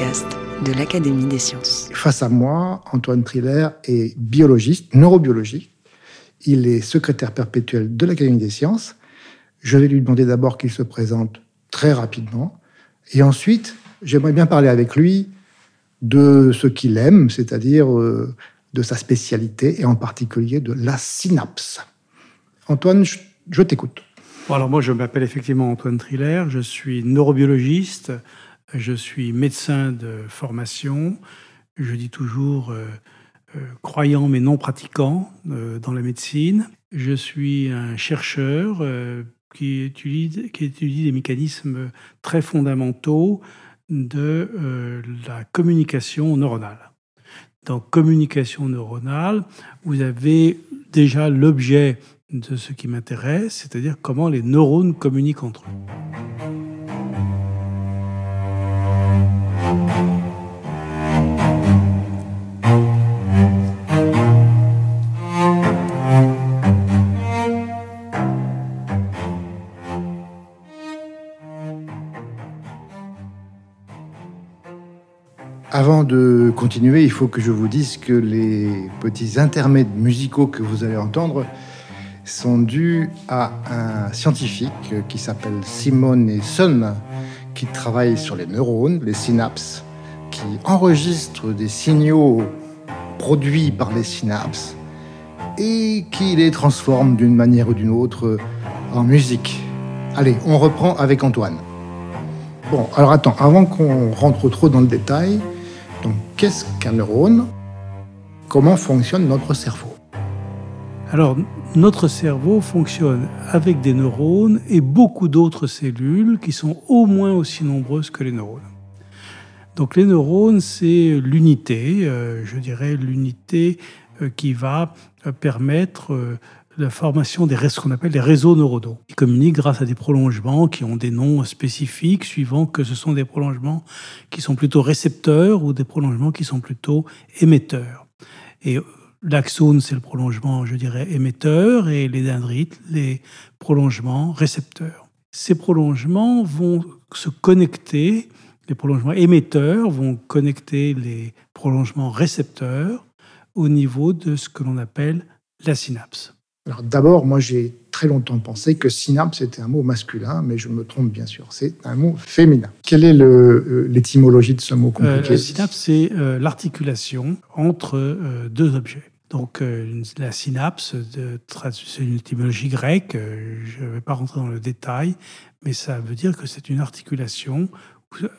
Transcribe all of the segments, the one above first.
Podcast de l'Académie des sciences. Face à moi, Antoine Triller est biologiste, neurobiologiste. Il est secrétaire perpétuel de l'Académie des sciences. Je vais lui demander d'abord qu'il se présente très rapidement. Et ensuite, j'aimerais bien parler avec lui de ce qu'il aime, c'est-à-dire euh, de sa spécialité et en particulier de la synapse. Antoine, je, t'écoute. alors moi, je m'appelle effectivement Antoine Triller, je suis neurobiologiste, je suis médecin de formation. Je dis toujours euh, euh, croyant mais non pratiquant euh, dans la médecine. Je suis un chercheur qui, étudie, qui étudie des mécanismes très fondamentaux de la communication neuronale. Dans communication neuronale, vous avez déjà l'objet de ce qui m'intéresse, c'est-à-dire comment les neurones communiquent entre eux. Avant de continuer, il faut que je vous dise que les petits intermèdes musicaux que vous allez entendre sont dus à un scientifique qui s'appelle Simone Son, qui travaille sur les neurones, les synapses, qui enregistre des signaux produits par les synapses et qui les transforme d'une manière ou d'une autre en musique. Allez, on reprend avec Antoine. Bon, alors attends, avant qu'on rentre trop dans le détail, donc, qu'est-ce qu'un neurone? Comment fonctionne notre cerveau? Alors, notre cerveau fonctionne avec des neurones et beaucoup d'autres cellules qui sont au moins aussi nombreuses que les neurones. Donc, les neurones, c'est l'unité, euh, je dirais l'unité euh, qui va euh, permettre la formation des ce qu'on appelle les réseaux neuronaux. Ils communiquent grâce à des prolongements qui ont des noms spécifiques, suivant que ce sont des prolongements qui sont plutôt récepteurs ou des prolongements qui sont plutôt émetteurs. Et l'axone, c'est le prolongement, je dirais, émetteur, et les dendrites, les prolongements récepteurs. Ces prolongements vont se connecter, les prolongements émetteurs vont connecter les prolongements récepteurs au niveau de ce que l'on appelle la synapse. Alors d'abord, moi j'ai très longtemps pensé que synapse était un mot masculin, mais je me trompe bien sûr, c'est un mot féminin. Quelle est euh, l'étymologie de ce mot euh, compliqué Synapse, c'est euh, l'articulation entre deux objets. Donc la synapse, c'est une étymologie grecque, je ne vais pas rentrer dans le détail, mais ça veut dire que c'est une articulation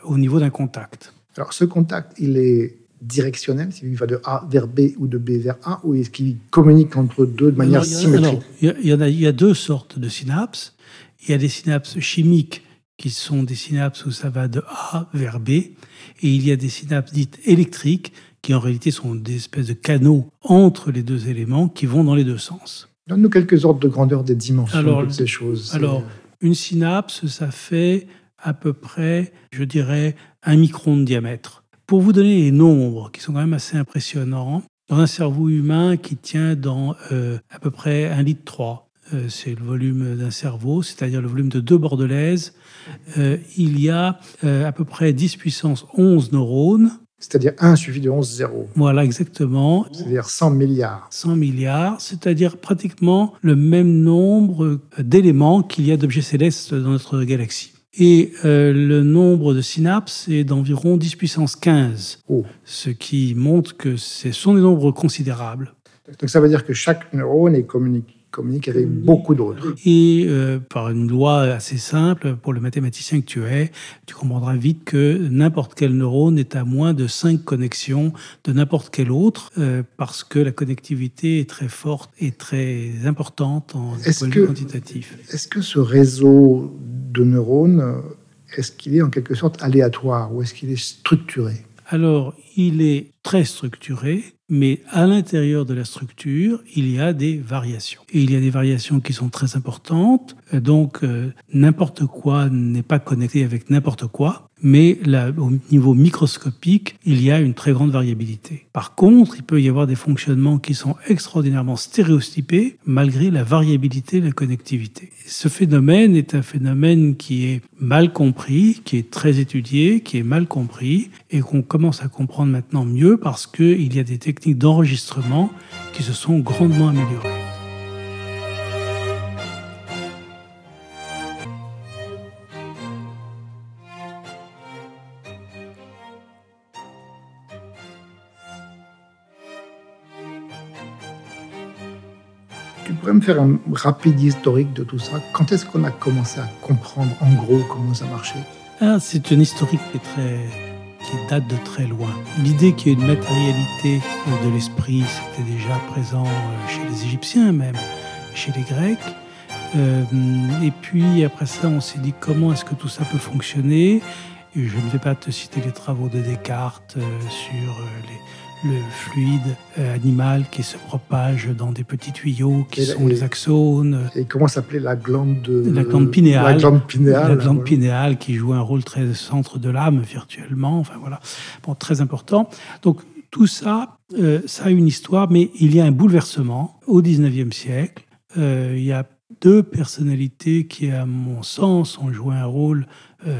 au niveau d'un contact. Alors ce contact, il est directionnel, il va de A vers B ou de B vers A, ou est-ce qu'il communique entre deux de manière symétrique il, y a, il y a deux sortes de synapses. Il y a des synapses chimiques qui sont des synapses où ça va de A vers B, et il y a des synapses dites électriques qui en réalité sont des espèces de canaux entre les deux éléments qui vont dans les deux sens. Donne-nous quelques ordres de grandeur des dimensions de ces choses. Alors, une synapse, ça fait à peu près, je dirais, un micron de diamètre. Pour vous donner les nombres qui sont quand même assez impressionnants, dans un cerveau humain qui tient dans euh, à peu près un litre 3, euh, c'est le volume d'un cerveau, c'est-à-dire le volume de deux bordelaises, euh, il y a à peu près 10 puissance 11 neurones. C'est-à-dire 1 suivi de 11 zéros. Voilà, exactement. C'est-à-dire 100 milliards. 100 milliards, c'est-à-dire pratiquement le même nombre d'éléments qu'il y a d'objets célestes dans notre galaxie. Et euh, le nombre de synapses est d'environ 10 puissance 15, ce qui montre que ce sont des nombres considérables. Donc ça veut dire que chaque neurone est communique communique avec beaucoup d'autres. Et euh, par une loi assez simple, pour le mathématicien que tu es, tu comprendras vite que n'importe quel neurone est à moins de 5 connexions de n'importe quel autre, euh, parce que la connectivité est très forte et très importante en point de vue quantitatif. Est-ce que ce réseau de neurones est-ce qu'il est en quelque sorte aléatoire ou est-ce qu'il est structuré? Alors, il est très structuré, mais à l'intérieur de la structure, il y a des variations. Et il y a des variations qui sont très importantes. Donc, euh, n'importe quoi n'est pas connecté avec n'importe quoi mais au niveau microscopique, il y a une très grande variabilité. Par contre, il peut y avoir des fonctionnements qui sont extraordinairement stéréotypés malgré la variabilité de la connectivité. Ce phénomène est un phénomène qui est mal compris, qui est très étudié, qui est mal compris et qu'on commence à comprendre maintenant mieux parce qu'il y a des techniques d'enregistrement qui se sont grandement améliorées. Tu pourrais me faire un rapide historique de tout ça? Quand est-ce qu'on a commencé à comprendre en gros comment ça marchait? Ah, C'est une historique qui, est très, qui date de très loin. L'idée qu'il y ait une matérialité de l'esprit, c'était déjà présent euh, chez les Égyptiens même, chez les Grecs. Euh, et puis après ça, on s'est dit comment est-ce que tout ça peut fonctionner? Je ne vais pas te citer les travaux de Descartes euh, sur les le fluide euh, animal qui se propage dans des petits tuyaux qui sont les axones. Et comment s'appelait la glande de... La glande pinéale. La glande pinéale. La glande pinéale qui joue un rôle très centre de l'âme virtuellement. Enfin voilà, bon, très important. Donc tout ça, euh, ça a une histoire, mais il y a un bouleversement au 19e siècle. Euh, il y a deux personnalités qui, à mon sens, ont joué un rôle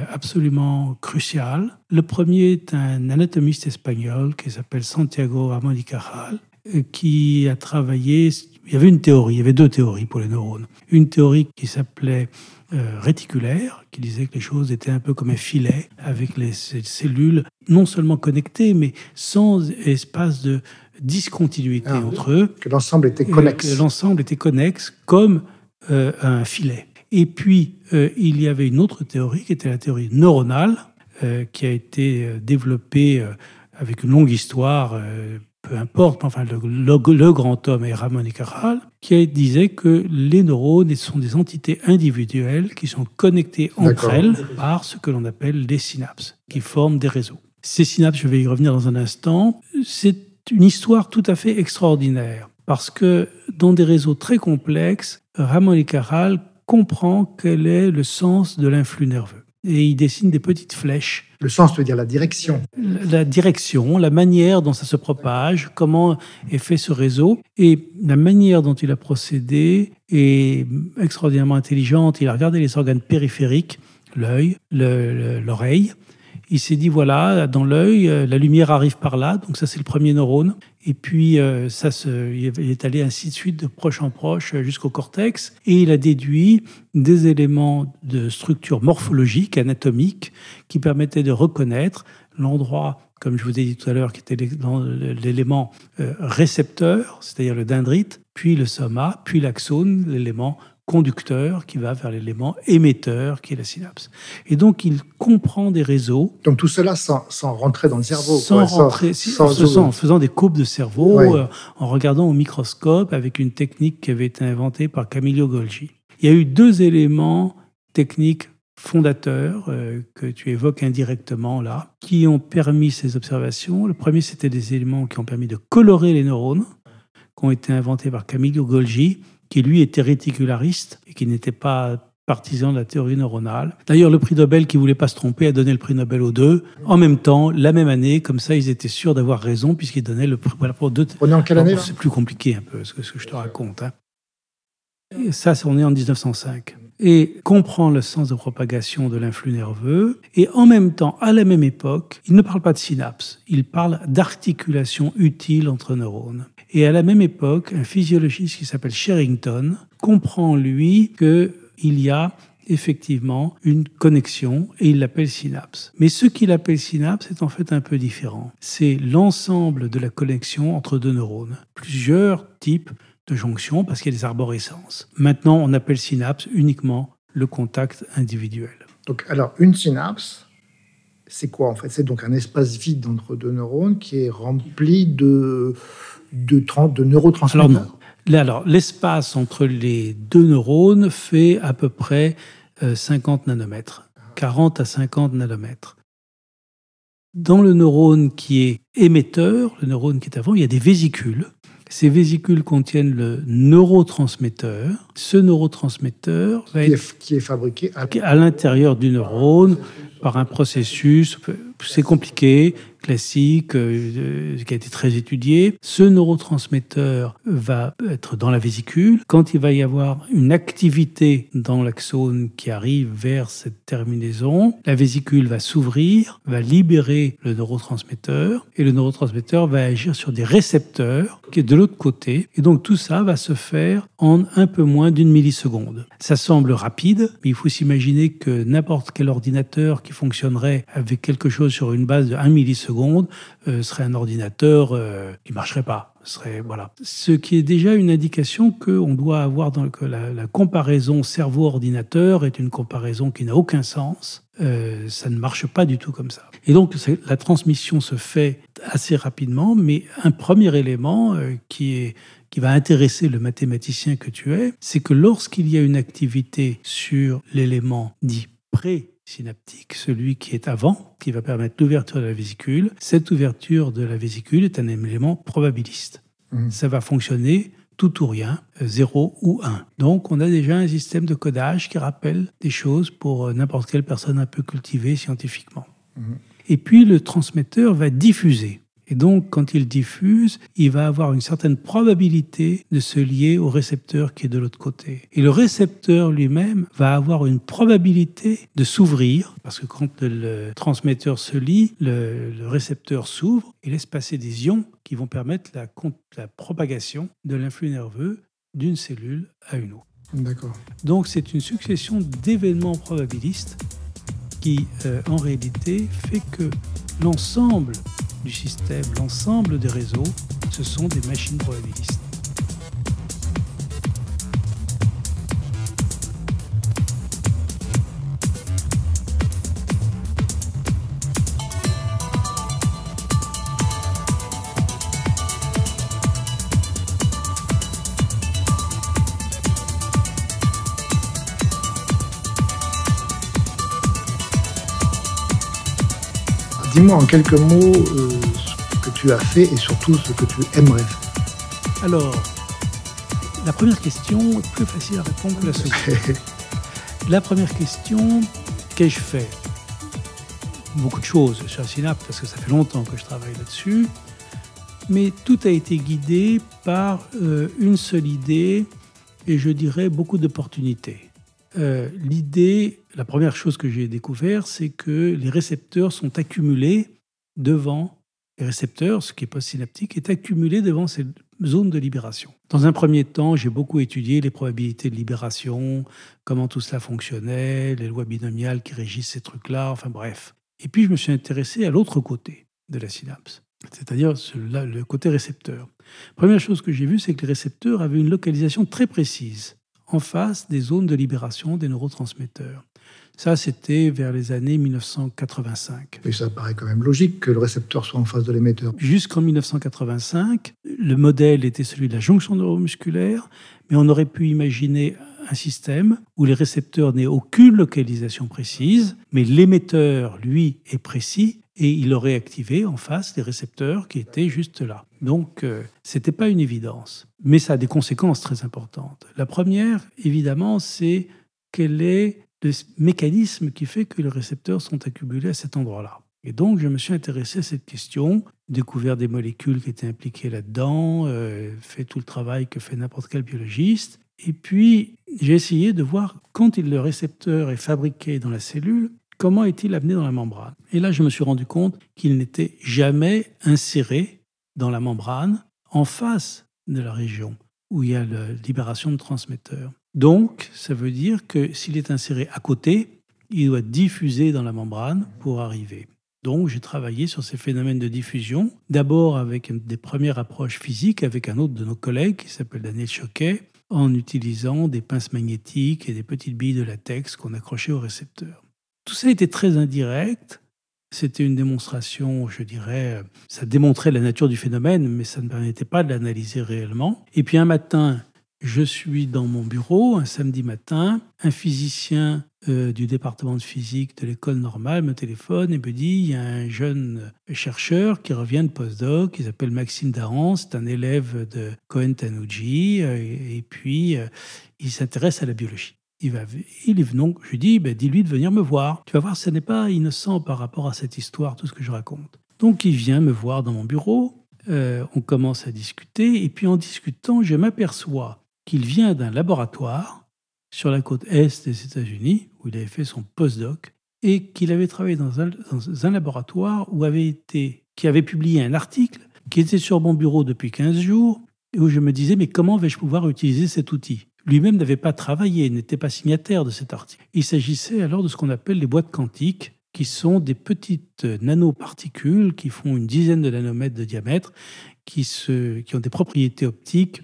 absolument crucial. Le premier est un anatomiste espagnol qui s'appelle Santiago Ramón y Cajal, euh, qui a travaillé. Il y avait une théorie, il y avait deux théories pour les neurones. Une théorie qui s'appelait euh, réticulaire, qui disait que les choses étaient un peu comme un filet, avec les cellules non seulement connectées, mais sans espace de discontinuité ah entre eux. Que l'ensemble était connexe. Que l'ensemble était connexe, comme un filet. Et puis, euh, il y avait une autre théorie qui était la théorie neuronale, euh, qui a été euh, développée avec une longue histoire, peu importe, enfin, le, grand homme est Ramon y Cajal, qui disait que les neurones sont des entités individuelles qui sont connectées entre elles par ce que l'on appelle les synapses, qui forment des réseaux. Ces synapses, je vais y revenir dans un instant, c'est une histoire tout à fait extraordinaire, parce que dans des réseaux très complexes, Ramon y Cajal comprend quel est le sens de l'influx nerveux. Et il dessine des petites flèches. Le sens veut dire la direction. La direction, la manière dont ça se propage, comment est fait ce réseau. Et la manière dont il a procédé est extraordinairement intelligente. Il a regardé les organes périphériques, l'œil, l'oreille. Il s'est dit, voilà, dans l'œil, la lumière arrive par là, donc ça c'est le premier neurone. Et puis, euh, ça se, il est allé ainsi de suite, de proche en proche, jusqu'au cortex. Et il a déduit des éléments de structure morphologique, anatomique, qui permettaient de reconnaître l'endroit, comme je vous ai dit tout à l'heure, qui était l'élément euh, récepteur, c'est-à-dire le dendrite, puis le soma, puis l'axone, l'élément conducteur qui va vers l'élément émetteur qui est la synapse. Et donc il comprend des réseaux. Donc tout cela sans, rentrer dans le cerveau. Sans rentrer, en faisant des courbes de cerveau, euh, en regardant au microscope avec une technique qui avait été inventée par Camillo Golgi. Il y a eu deux éléments techniques fondateurs euh, que tu évoques indirectement là, qui ont permis ces observations. Le premier, c'était des éléments qui ont permis de colorer les neurones, qui ont été inventés par Camillo Golgi qui lui était réticulariste et qui n'était pas partisan de la théorie neuronale. D'ailleurs, le prix Nobel, qui voulait pas se tromper, a donné le prix Nobel aux deux en même temps, la même année. Comme ça, ils étaient sûrs d'avoir raison puisqu'ils donnaient le prix. Voilà pour deux. On est en quelle année C'est plus compliqué un peu ce que, ce que je te raconte. Hein. Et ça, on est en 1905 et comprend le sens de propagation de l'influx nerveux. Et en même temps, à la même époque, il ne parle pas de synapse, il parle d'articulation utile entre neurones. Et à la même époque, un physiologiste qui s'appelle Sherrington comprend, lui, qu'il y a effectivement une connexion et il l'appelle synapse. Mais ce qu'il appelle synapse est en fait un peu différent. C'est l'ensemble de la connexion entre deux neurones. Plusieurs types de jonctions parce qu'il y a des arborescences. Maintenant, on appelle synapse uniquement le contact individuel. Donc, alors, une synapse, c'est quoi en fait? C'est donc un espace vide entre deux neurones qui est rempli de de, neurotransmetteurs Alors, l'espace entre les deux neurones fait à peu près 50 euh, nanomètres. 40 à 50 nanomètres. Dans le neurone qui est émetteur, le neurone qui est avant, il y a des vésicules. Ces vésicules contiennent le neurotransmetteur. Ce neurotransmetteur va Qui être est, qui est fabriqué à... à l'intérieur du neurone par un processus, c'est compliqué, classique, euh, qui a été très étudié. Ce neurotransmetteur va être dans la vésicule. Quand il va y avoir une activité dans l'axone qui arrive vers cette terminaison, la vésicule va s'ouvrir, va libérer le neurotransmetteur, et le neurotransmetteur va agir sur des récepteurs qui est de l'autre côté. Et donc tout ça va se faire en un peu moins d'une milliseconde. Ça semble rapide, mais il faut s'imaginer que n'importe quel ordinateur qui fonctionnerait avec quelque chose sur une base de 1 milliseconde euh, serait un ordinateur euh, qui marcherait pas. Serait, voilà. Ce qui est déjà une indication qu'on doit avoir dans, que la, la comparaison cerveau-ordinateur est une comparaison qui n'a aucun sens. Euh, ça ne marche pas du tout comme ça. Et donc la transmission se fait assez rapidement, mais un premier élément qui est qui va intéresser le mathématicien que tu es, c'est que lorsqu'il y a une activité sur l'élément dit pré-synaptique, celui qui est avant, qui va permettre l'ouverture de la vésicule, cette ouverture de la vésicule est un élément probabiliste. Mhm. Ça va fonctionner tout ou rien, 0 ou 1. Donc on a déjà un système de codage qui rappelle des choses pour euh, n'importe quelle personne un peu cultivée scientifiquement. Mhm. Et puis le transmetteur va diffuser. Et donc, quand il diffuse, il va avoir une certaine probabilité de se lier au récepteur qui est de l'autre côté. Et le récepteur lui-même va avoir une probabilité de s'ouvrir, parce que quand le transmetteur se lie, le, le récepteur s'ouvre et laisse passer des ions qui vont permettre la, la propagation de l'influx nerveux d'une cellule à une autre. D'accord. Donc c'est une succession d'événements probabilistes qui, euh, en réalité, fait que l'ensemble du système, l'ensemble des réseaux, ce sont des machines probabilistes. Dis-moi en quelques mots euh, ce que tu as fait et surtout ce que tu aimerais faire. Alors, la première question est plus facile à répondre que la seconde. La première question, qu'ai-je fait? Beaucoup de choses sur synapse, parce que ça fait longtemps que je travaille là-dessus. Mais tout a été guidé par euh, une seule idée et je dirais beaucoup d'opportunités. Euh, L'idée, la première chose que j'ai découvert, c'est que les récepteurs sont accumulés devant les récepteurs, ce qui est postsynaptique, est accumulé devant ces zones de libération. Dans un premier temps, j'ai beaucoup étudié les probabilités de libération, comment tout cela fonctionnait, les lois binomiales qui régissent ces trucs-là, enfin bref. Et puis je me suis intéressé à l'autre côté de la synapse, c'est-à-dire le côté récepteur. Première chose que j'ai vue, c'est que les récepteurs avaient une localisation très précise en face des zones de libération des neurotransmetteurs. Ça, c'était vers les années 1985. Et ça paraît quand même logique que le récepteur soit en face de l'émetteur. Jusqu'en 1985, le modèle était celui de la jonction neuromusculaire, mais on aurait pu imaginer un système où les récepteurs n'aient aucune localisation précise, mais l'émetteur, lui, est précis et il aurait activé en face des récepteurs qui étaient juste là. Donc, euh, c'était pas une évidence, mais ça a des conséquences très importantes. La première, évidemment, c'est quel est le mécanisme qui fait que les récepteurs sont accumulés à cet endroit-là. Et donc, je me suis intéressé à cette question, découvert des molécules qui étaient impliquées là-dedans, euh, fait tout le travail que fait n'importe quel biologiste. Et puis, j'ai essayé de voir quand le récepteur est fabriqué dans la cellule, comment est-il amené dans la membrane? Et là, je me suis rendu compte qu'il n'était jamais inséré dans la membrane en face de la région où il y a la libération de transmetteurs. Donc, ça veut dire que s'il est inséré à côté, il doit diffuser dans la membrane pour arriver. Donc, j'ai travaillé sur ces phénomènes de diffusion, d'abord avec des premières approches physiques avec un autre de nos collègues qui s'appelle Daniel Choquet, en utilisant des pinces magnétiques et des petites billes de latex qu'on accrochait au récepteur. Tout ça était très indirect. C'était une démonstration, je dirais, ça démontrait la nature du phénomène, mais ça ne permettait pas de l'analyser réellement. Et puis un matin, je suis dans mon bureau un samedi matin, un physicien euh, du département de physique de l'école normale me téléphone et me dit il y a un jeune chercheur qui revient de postdoc, qui s'appelle Maxime Daran, c'est un élève de Cohen Tanuji, euh, et, puis euh, il s'intéresse à la biologie. Il, va, est donc, je lui dis, ben, dis-lui de venir me voir. Tu vas voir, ce n'est pas innocent par rapport à cette histoire, tout ce que je raconte. Donc il vient me voir dans mon bureau, on commence à discuter, et puis en discutant, je m'aperçois qu'il vient d'un laboratoire sur la côte est des États-Unis, où il avait fait son postdoc, et qu'il avait travaillé dans un, laboratoire où avait été, qui avait publié un article qui était sur mon bureau depuis 15 jours, et où je me disais, mais comment vais-je pouvoir utiliser cet outil? Lui-même n'avait pas travaillé, n'était pas signataire de cet article. Il s'agissait alors de ce qu'on appelle les boîtes quantiques, qui sont des petites nanoparticules qui font une dizaine de nanomètres de diamètre, qui, ont des propriétés optiques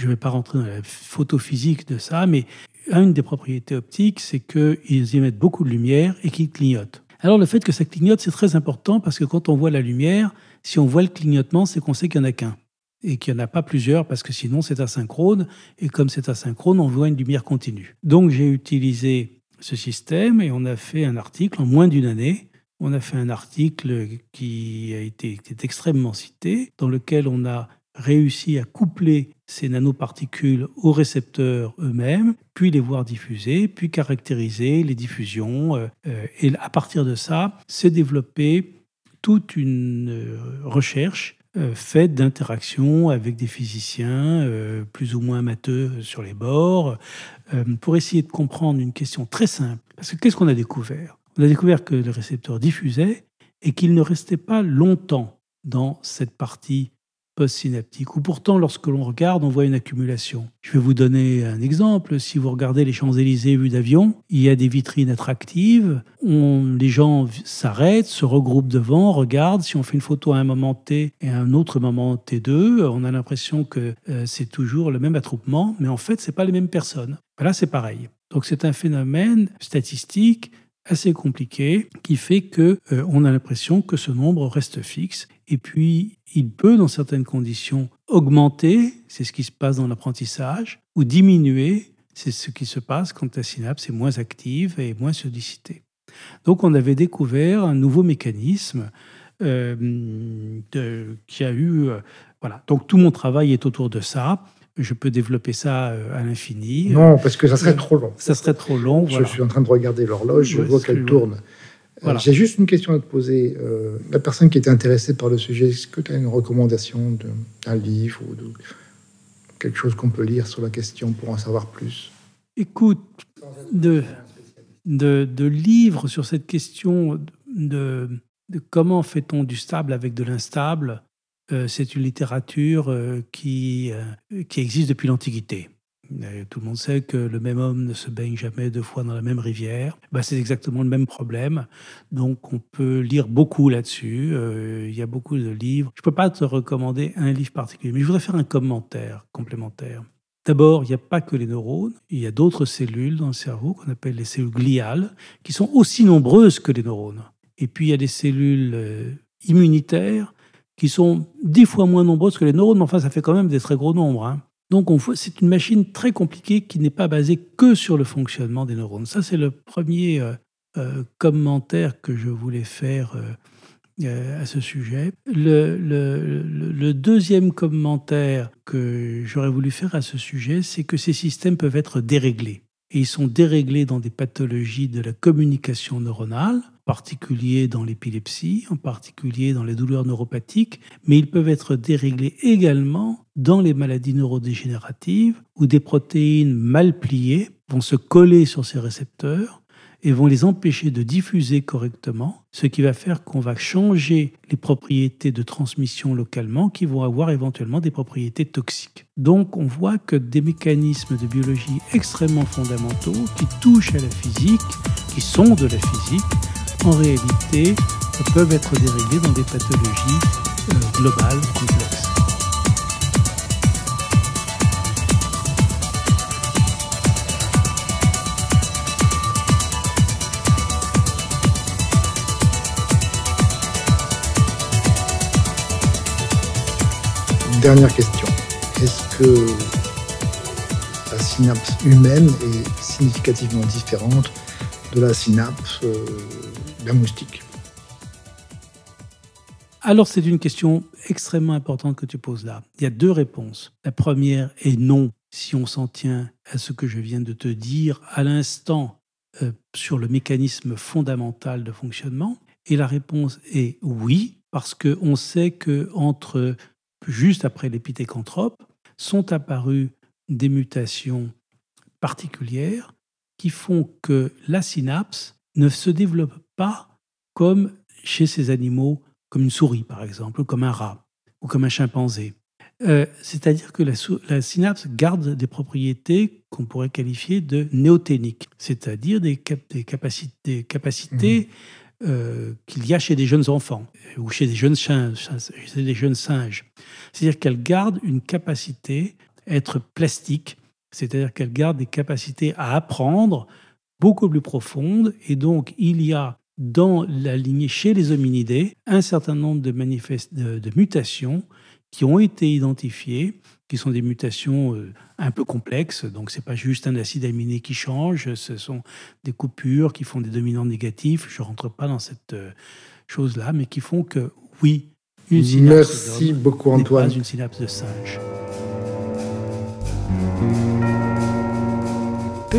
je ne vais pas rentrer dans la photo physique de ça, mais une des propriétés optiques, c'est qu'ils émettent beaucoup de lumière et qu'ils clignotent. Alors le fait que ça clignote, c'est très important parce que quand on voit la lumière, si on voit le clignotement, c'est qu'on sait qu'il n'y en a qu'un et qu'il n'y en a pas plusieurs parce que sinon c'est asynchrone et comme c'est asynchrone, on voit une lumière continue. Donc j'ai utilisé ce système et on a fait un article en moins d'une année. On a fait un article qui a été est extrêmement cité, dans lequel on a réussi à coupler ces nanoparticules aux récepteurs eux-mêmes, puis les voir diffuser, puis caractériser les diffusions. Euh, euh, et à partir de ça, s'est développée toute une euh, faite d'interactions avec des physiciens plus ou moins amateurs sur les bords, pour essayer de comprendre une question très simple. Parce que qu'est-ce qu'on a découvert? On a découvert que le récepteur diffusait et qu'il ne restait pas longtemps dans cette partie post-synaptique, où pourtant, lorsque l'on regarde, on voit une accumulation. Je vais vous donner un exemple. Si vous regardez les Champs-Élysées vus d'avion, il y a des vitrines attractives. Les gens s'arrêtent, se regroupent devant, regardent. Si on fait une photo à un moment T et à un autre moment T2, on a l'impression que euh, c'est toujours le même attroupement, mais en fait, c'est pas les mêmes personnes. Là, c'est pareil. Donc, c'est un phénomène statistique assez compliqué qui fait que euh, on a l'impression que ce nombre reste fixe et puis il peut dans certaines conditions augmenter, c'est ce qui se passe dans l'apprentissage, ou diminuer, c'est ce qui se passe quand la synapse est moins active et moins sollicitée. Donc on avait découvert un nouveau mécanisme euh, qui a eu euh, voilà. Donc tout mon travail est autour de ça je peux développer ça euh, à l'infini. Non, parce que ça serait trop long. Ça serait trop long. Je suis en train de regarder l'horloge, je vois qu'elle tourne. Euh, j'ai juste une question à te poser. Euh, la personne qui était intéressée par le sujet, est-ce que tu as une recommandation d'un livre ou de quelque chose qu'on peut lire sur la question pour en savoir plus? Écoute, de, de, de livres sur cette question de, de comment fait-on du stable avec de l'instable, euh, c'est une littérature euh, qui, qui existe depuis l'Antiquité. Tout le monde sait que le même homme ne se baigne jamais deux fois dans la même rivière. Bah, c'est exactement le même problème. Donc on peut lire beaucoup là-dessus. il y a beaucoup de livres. Je ne peux pas te recommander un livre particulier, mais je voudrais faire un commentaire complémentaire. D'abord, il n'y a pas que les neurones, il y a d'autres cellules dans le cerveau qu'on appelle les cellules gliales, qui sont aussi nombreuses que les neurones. Et puis il y a des cellules immunitaires qui sont dix fois moins nombreuses que les neurones, mais enfin, ça fait quand même des très gros nombres. Hein. Donc, c'est une machine très compliquée qui n'est pas basée que sur le fonctionnement des neurones. Ça, c'est le premier euh, euh, commentaire que je voulais faire euh, à ce sujet. Le, le, deuxième commentaire que j'aurais voulu faire à ce sujet, c'est que ces systèmes peuvent être déréglés. Et ils sont déréglés dans des pathologies de la communication neuronale, particulier dans l'épilepsie, en particulier dans les douleurs neuropathiques, mais ils peuvent être déréglés également dans les maladies neurodégénératives où des protéines mal pliées vont se coller sur ces récepteurs et vont les empêcher de diffuser correctement, ce qui va faire qu'on va changer les propriétés de transmission localement qui vont avoir éventuellement des propriétés toxiques. Donc on voit que des mécanismes de biologie extrêmement fondamentaux qui touchent à la physique, qui sont de la physique, en réalité, peuvent être déréglés dans des pathologies euh, globales complexes. Dernière question. Est-ce que synapse humaine est significativement différente de la synapse euh, d'un moustique alors c'est une question extrêmement importante que tu poses là. Il y a deux réponses. La première est non, si on s'en tient à ce que je viens de te dire à l'instant euh, sur le mécanisme fondamental de fonctionnement. Et la réponse est oui, parce qu'on sait que entre juste après l'épithécanthrope sont apparues des mutations particulières qui font que la synapse ne se développe pas comme chez ces animaux comme une souris par exemple, ou comme un rat, ou comme un chimpanzé. Euh, c'est-à-dire que la, synapse garde des propriétés qu'on pourrait qualifier de néoténiques, c'est-à-dire des, capacités, capacités mmh. euh, qu'il y a chez des jeunes enfants ou chez des jeunes, chez des jeunes singes. C'est-à-dire qu'elle garde une capacité à être plastique, c'est-à-dire qu'elle garde des capacités à apprendre beaucoup plus profondes, et donc il y a dans la lignée chez les hominidés un certain nombre de, de, mutations qui ont été identifiées, qui sont des mutations euh, un peu complexes. Donc, ce n'est pas juste un acide aminé qui change, ce sont des coupures qui font des dominants négatifs. Je ne rentre pas dans cette euh, chose-là, mais qui font que, oui, une synapse Merci beaucoup, Antoine. Pas une synapse de singe.